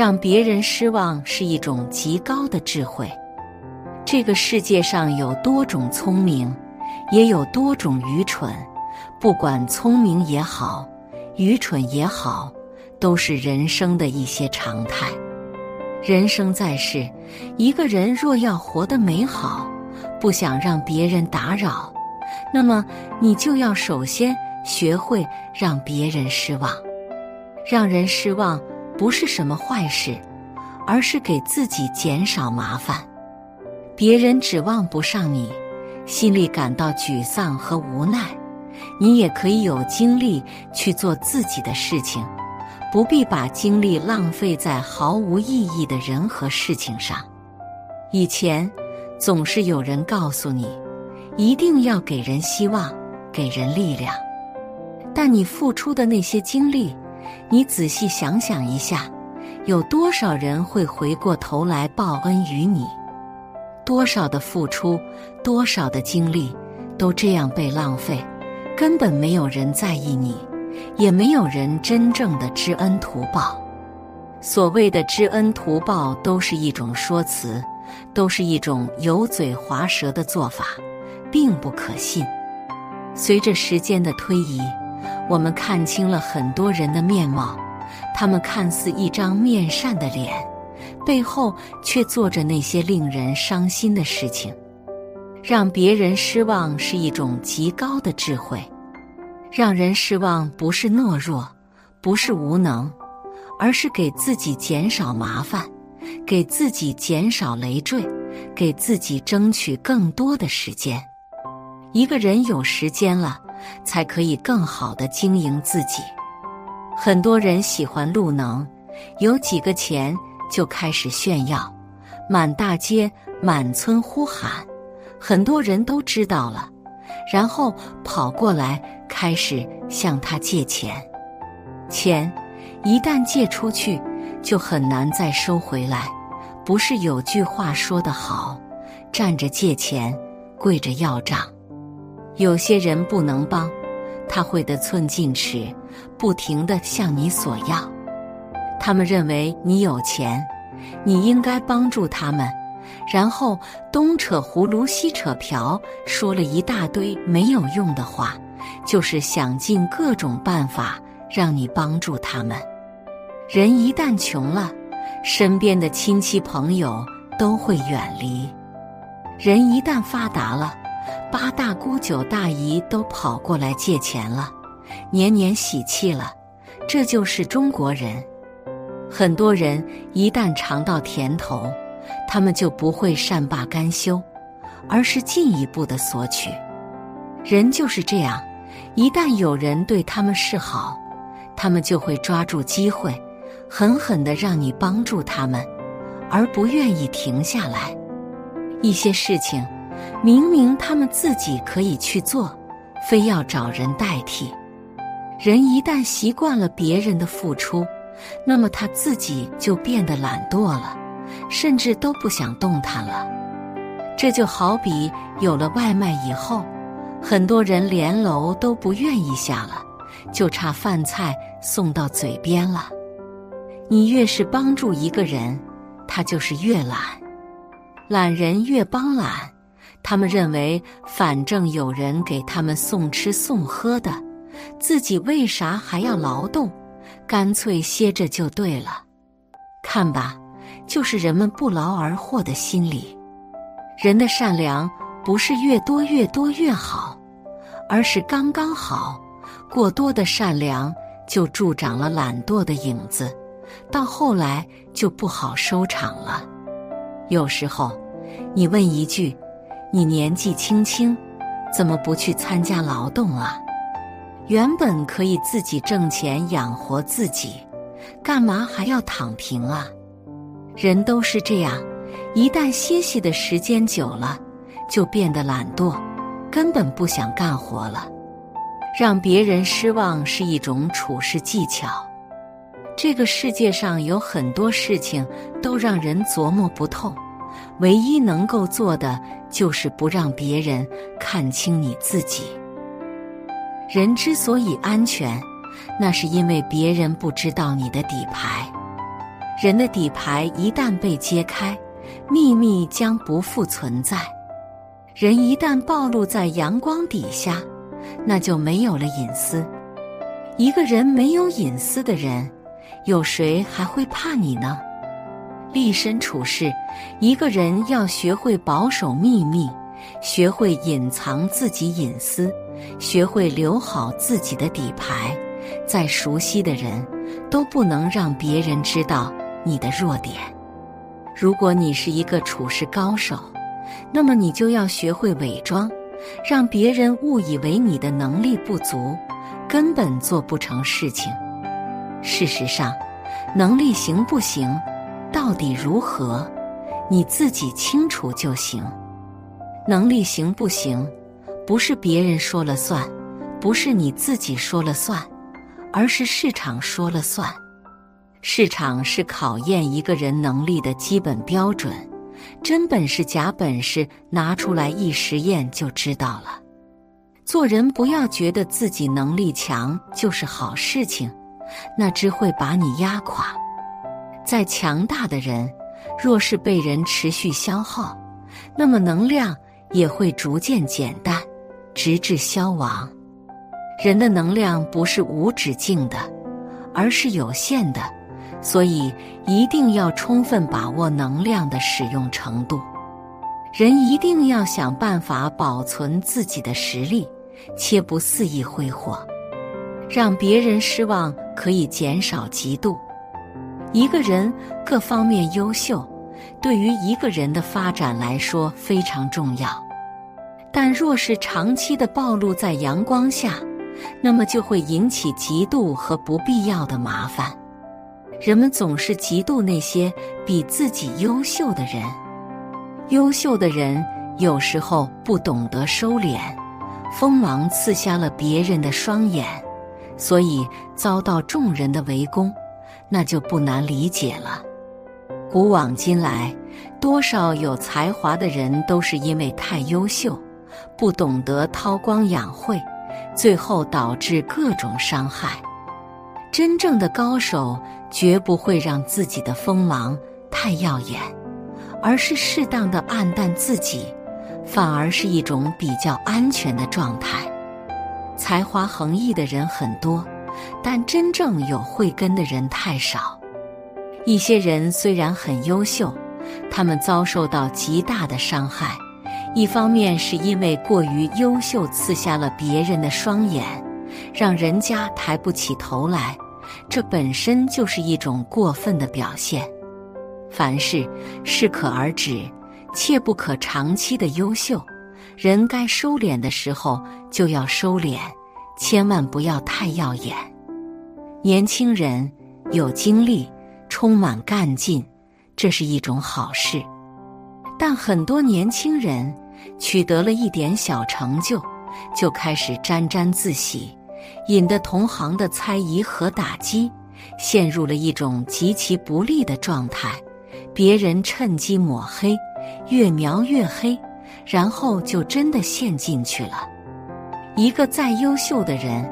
让别人失望是一种极高的智慧。这个世界上有多种聪明，也有多种愚蠢。不管聪明也好，愚蠢也好，都是人生的一些常态。人生在世，一个人若要活得美好，不想让别人打扰，那么你就要首先学会让别人失望。让人失望不是什么坏事，而是给自己减少麻烦。别人指望不上你，心里感到沮丧和无奈，你也可以有精力去做自己的事情。不必把精力浪费在毫无意义的人和事情上。以前总是有人告诉你，一定要给人希望，给人力量。但你付出的那些精力，你仔细想想一下，有多少人会回过头来报恩于你？多少的付出，多少的精力，都这样被浪费，根本没有人在意你。也没有人真正的知恩图报。所谓的知恩图报，都是一种说辞，都是一种油嘴滑舌的做法，并不可信。随着时间的推移，我们看清了很多人的面貌，他们看似一张面善的脸，背后却做着那些令人伤心的事情。让别人失望是一种极高的智慧。让人失望不是懦弱，不是无能，而是给自己减少麻烦，给自己减少累赘，给自己争取更多的时间。一个人有时间了，才可以更好的经营自己。很多人喜欢路能，有几个钱就开始炫耀，满大街、满村呼喊，很多人都知道了，然后跑过来。开始向他借钱，钱一旦借出去，就很难再收回来。不是有句话说得好：“站着借钱，跪着要账。”有些人不能帮，他会得寸进尺，不停的向你索要。他们认为你有钱，你应该帮助他们，然后东扯葫芦西扯瓢，说了一大堆没有用的话。就是想尽各种办法让你帮助他们。人一旦穷了，身边的亲戚朋友都会远离；人一旦发达了，八大姑九大姨都跑过来借钱了，年年喜气了。这就是中国人。很多人一旦尝到甜头，他们就不会善罢甘休，而是进一步的索取。人就是这样。一旦有人对他们示好，他们就会抓住机会，狠狠的让你帮助他们，而不愿意停下来。一些事情，明明他们自己可以去做，非要找人代替。人一旦习惯了别人的付出，那么他自己就变得懒惰了，甚至都不想动弹了。这就好比有了外卖以后。很多人连楼都不愿意下了，就差饭菜送到嘴边了。你越是帮助一个人，他就是越懒；懒人越帮懒，他们认为反正有人给他们送吃送喝的，自己为啥还要劳动？干脆歇着就对了。看吧，就是人们不劳而获的心理。人的善良。不是越多越多越好，而是刚刚好。过多的善良就助长了。懒惰的影子，到后来就不好收场了。有时候，你问一句：“你年纪轻轻，怎么不去参加劳动啊？原本可以自己挣钱养活自己，干嘛还要躺平啊？”人都是这样，一旦歇息的时间久了。就变得懒惰，根本不想干活了。让别人失望是一种处事技巧。这个世界上有很多事情都让人琢磨不透，唯一能够做的就是不让别人看清你自己。人之所以安全，那是因为别人不知道你的底牌。人的底牌一旦被揭开，秘密将不复存在。人一旦暴露在阳光底下，那就没有了隐私。一个人没有隐私的人，有谁还会怕你呢？立身处世，一个人要学会保守秘密，学会隐藏自己隐私，学会留好自己的底牌。再熟悉的人，都不能让别人知道你的弱点。如果你是一个处事高手，那么你就要学会伪装，让别人误以为你的能力不足，根本做不成事情。事实上，能力行不行，到底如何，你自己清楚就行。能力行不行，不是别人说了算，不是你自己说了算，而是市场说了算。市场是考验一个人能力的基本标准。真本事、假本事拿出来一实验就知道了。做人不要觉得自己能力强就是好事情，那只会把你压垮。再强大的人，若是被人持续消耗，那么能量也会逐渐减淡，直至消亡。人的能量不是无止境的，而是有限的。所以，一定要充分把握能量的使用程度。人一定要想办法保存自己的实力，切不肆意挥霍。让别人失望可以减少嫉妒。一个人各方面优秀，对于一个人的发展来说非常重要。但若是长期的暴露在阳光下，那么就会引起嫉妒和不必要的麻烦。人们总是嫉妒那些比自己优秀的人，优秀的人有时候不懂得收敛，锋芒刺瞎了别人的双眼，所以遭到众人的围攻，那就不难理解了。古往今来，多少有才华的人都是因为太优秀，不懂得韬光养晦，最后导致各种伤害。真正的高手绝不会让自己的锋芒太耀眼，而是适当的暗淡自己，反而是一种比较安全的状态。才华横溢的人很多，但真正有慧根的人太少。一些人虽然很优秀，他们遭受到极大的伤害，一方面是因为过于优秀，刺瞎了别人的双眼。让人家抬不起头来，这本身就是一种过分的表现。凡事适可而止，切不可长期的优秀。人该收敛的时候就要收敛，千万不要太耀眼。年轻人有精力，充满干劲，这是一种好事。但很多年轻人取得了一点小成就，就开始沾沾自喜。引得同行的猜疑和打击，陷入了一种极其不利的状态。别人趁机抹黑，越描越黑，然后就真的陷进去了。一个再优秀的人，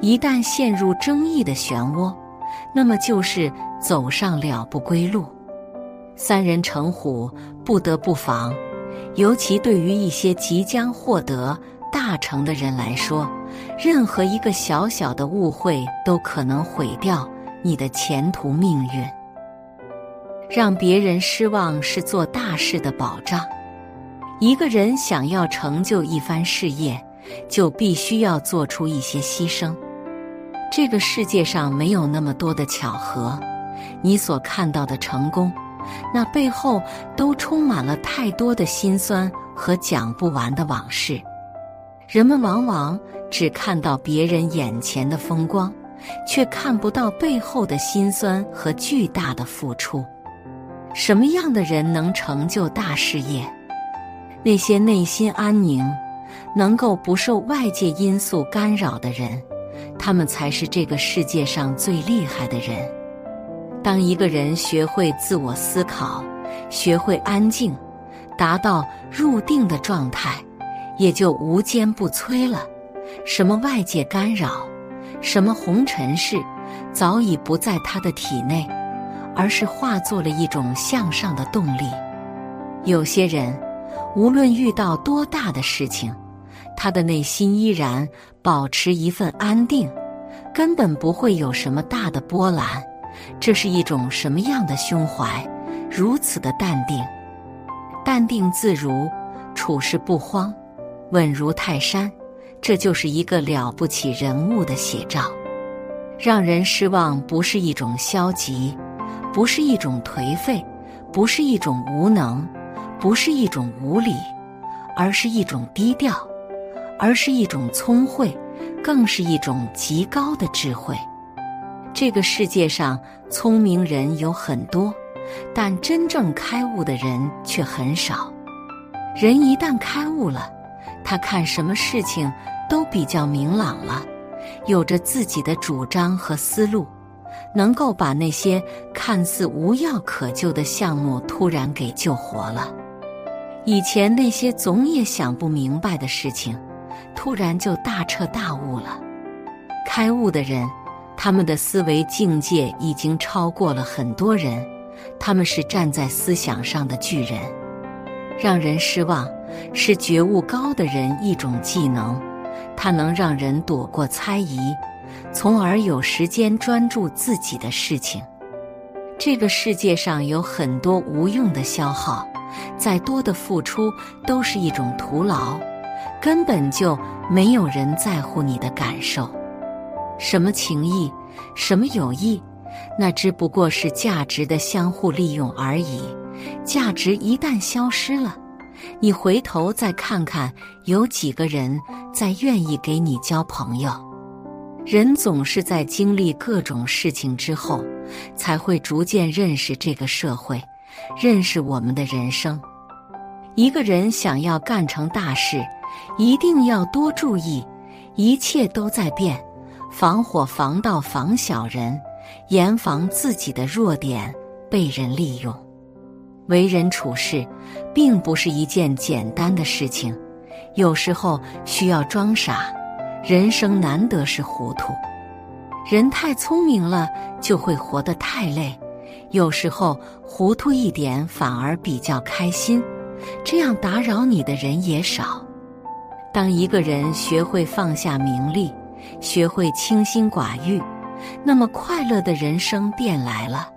一旦陷入争议的漩涡，那么就是走上了不归路。三人成虎，不得不防。尤其对于一些即将获得。大成的人来说，任何一个小小的误会都可能毁掉你的前途命运。让别人失望是做大事的保障。一个人想要成就一番事业，就必须要做出一些牺牲。这个世界上没有那么多的巧合，你所看到的成功，那背后都充满了太多的辛酸和讲不完的往事。人们往往只看到别人眼前的风光，却看不到背后的辛酸和巨大的付出。什么样的人能成就大事业？那些内心安宁、能够不受外界因素干扰的人，他们才是这个世界上最厉害的人。当一个人学会自我思考，学会安静，达到入定的状态。也就无坚不摧了。什么外界干扰，什么红尘事，早已不在他的体内，而是化作了一种向上的动力。有些人，无论遇到多大的事情，他的内心依然保持一份安定，根本不会有什么大的波澜。这是一种什么样的胸怀？如此的淡定，淡定自如，处事不慌，稳如泰山。这就是一个了不起人物的写照。让人失望不是一种消极，不是一种颓废，不是一种无能，不是一种无礼，而是一种低调，而是一种聪慧，更是一种极高的智慧。这个世界上聪明人有很多，但真正开悟的人却很少。人一旦开悟了，他看什么事情都比较明朗了，有着自己的主张和思路，能够把那些看似无药可救的项目突然给救活了。以前那些总也想不明白的事情，突然就大彻大悟了。开悟的人。他们的思维境界已经超过了很多人，他们是站在思想上的巨人。让人失望是觉悟高的人一种技能，它能让人躲过猜疑，从而有时间专注自己的事情。这个世界上有很多无用的消耗，再多的付出都是一种徒劳，根本就没有人在乎你的感受。什么情谊，什么友谊，那只不过是价值的相互利用而已。价值一旦消失了，你回头再看看，有几个人在愿意给你交朋友？人总是在经历各种事情之后，才会逐渐认识这个社会，认识我们的人生。一个人想要干成大事，一定要多注意，一切都在变。防火防盗防小人，严防自己的弱点被人利用。为人处事，并不是一件简单的事情，有时候需要装傻。人生难得是糊涂，人太聪明了就会活得太累。有时候糊涂一点反而比较开心，这样打扰你的人也少。当一个人学会放下名利。学会清心寡欲，那么快乐的人生便来了。